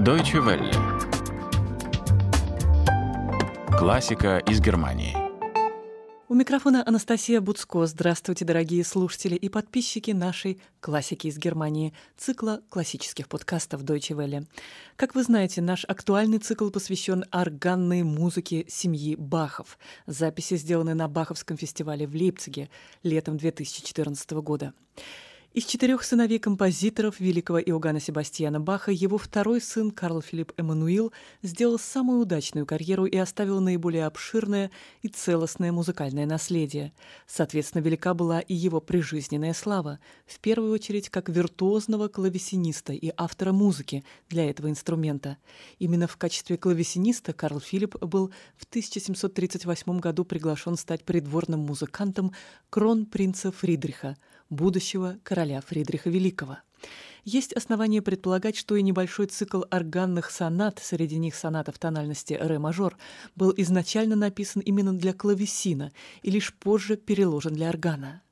Deutsche Welle. Классика из Германии. У микрофона Анастасия Буцко. Здравствуйте, дорогие слушатели и подписчики нашей «Классики из Германии» цикла классических подкастов Deutsche Welle. Как вы знаете, наш актуальный цикл посвящен органной музыке семьи Бахов. Записи сделаны на Баховском фестивале в Лейпциге летом 2014 года. Из четырех сыновей композиторов великого Иоганна Себастьяна Баха его второй сын Карл Филипп Эммануил сделал самую удачную карьеру и оставил наиболее обширное и целостное музыкальное наследие. Соответственно, велика была и его прижизненная слава, в первую очередь как виртуозного клавесиниста и автора музыки для этого инструмента. Именно в качестве клавесиниста Карл Филипп был в 1738 году приглашен стать придворным музыкантом кронпринца Фридриха – будущего короля Фридриха Великого. Есть основания предполагать, что и небольшой цикл органных сонат, среди них соната в тональности ре-мажор, был изначально написан именно для клавесина и лишь позже переложен для органа.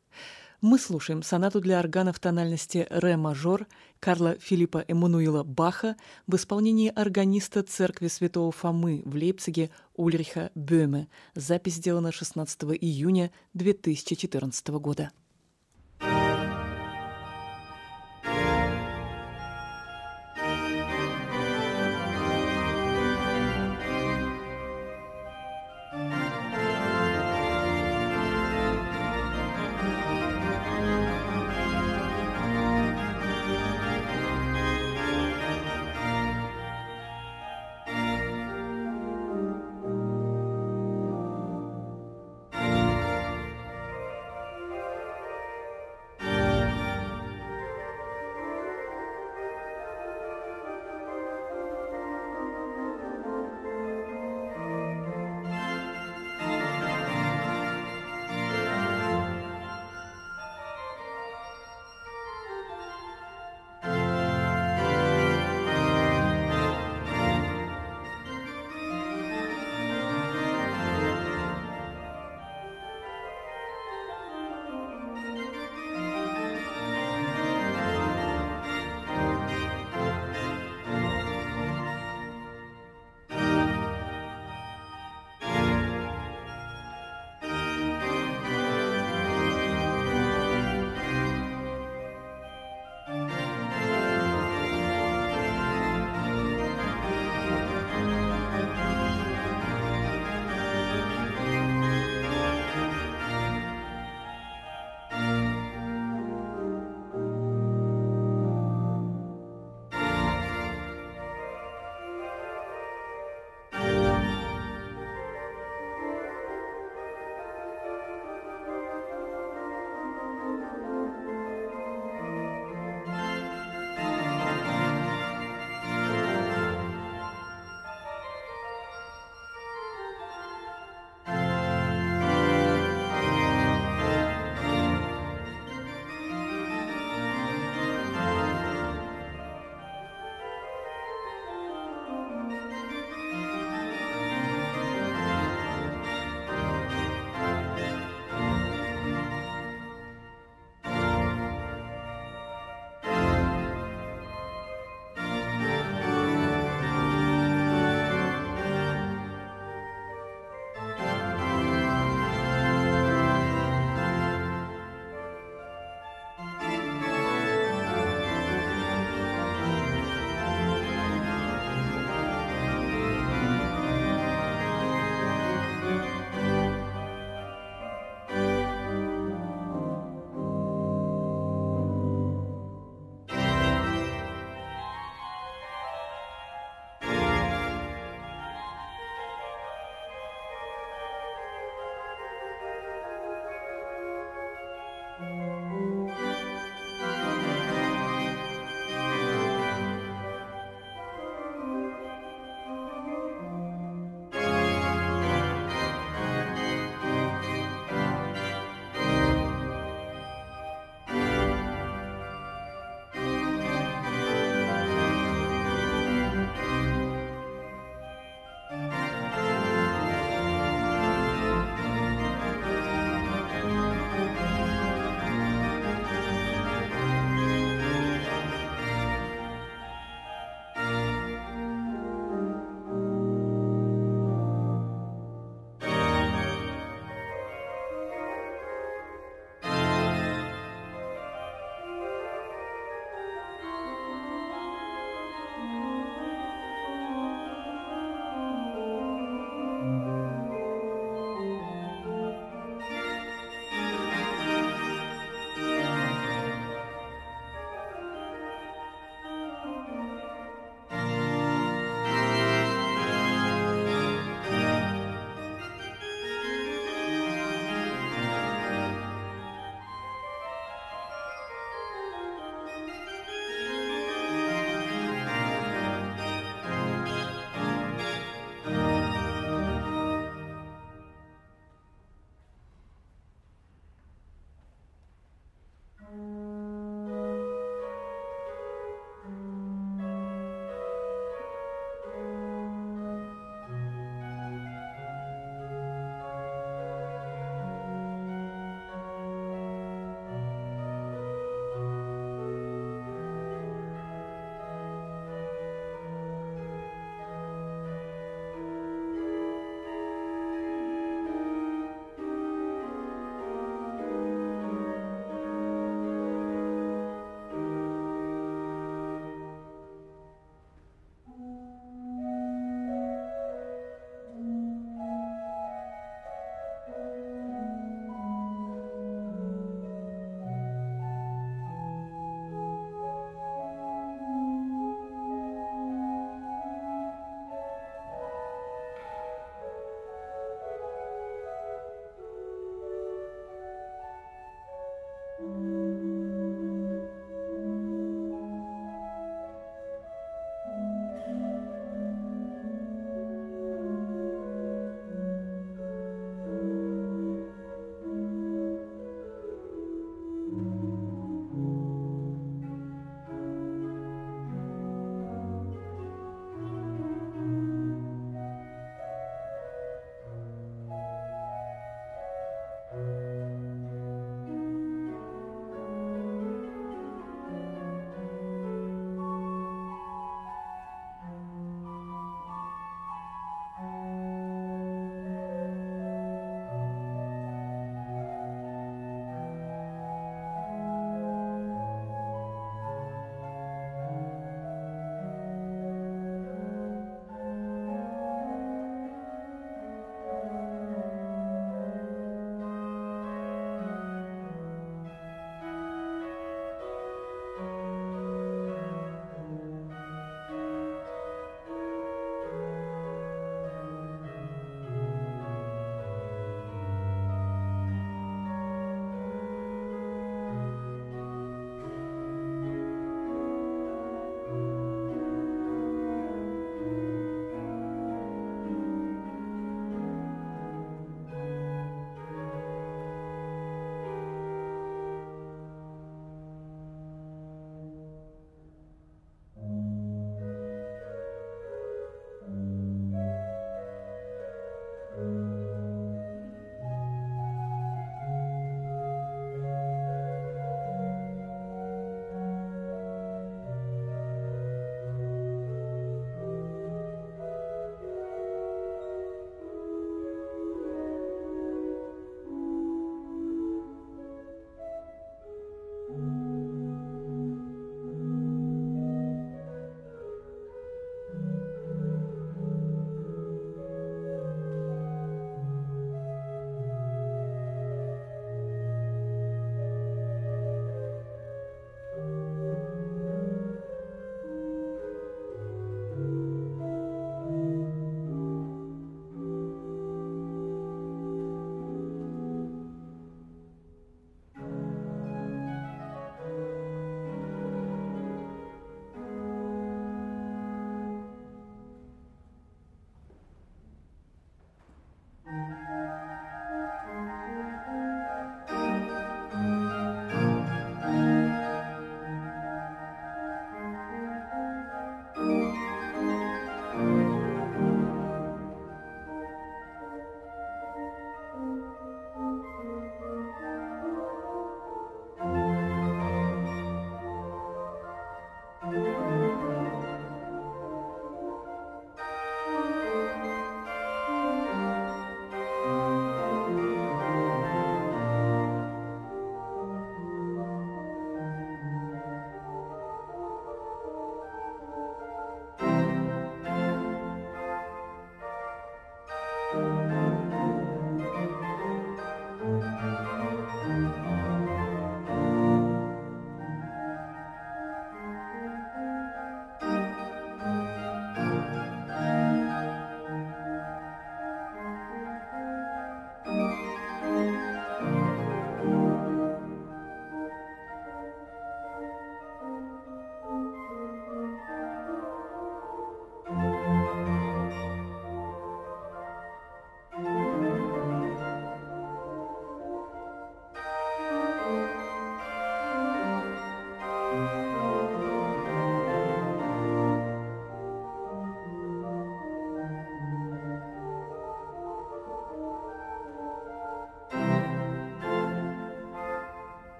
Мы слушаем сонату для органа в тональности ре-мажор Карла Филиппа Эммануила Баха в исполнении органиста церкви святого Фомы в Лейпциге Ульриха Бöhme. Запись сделана 16 июня 2014 года.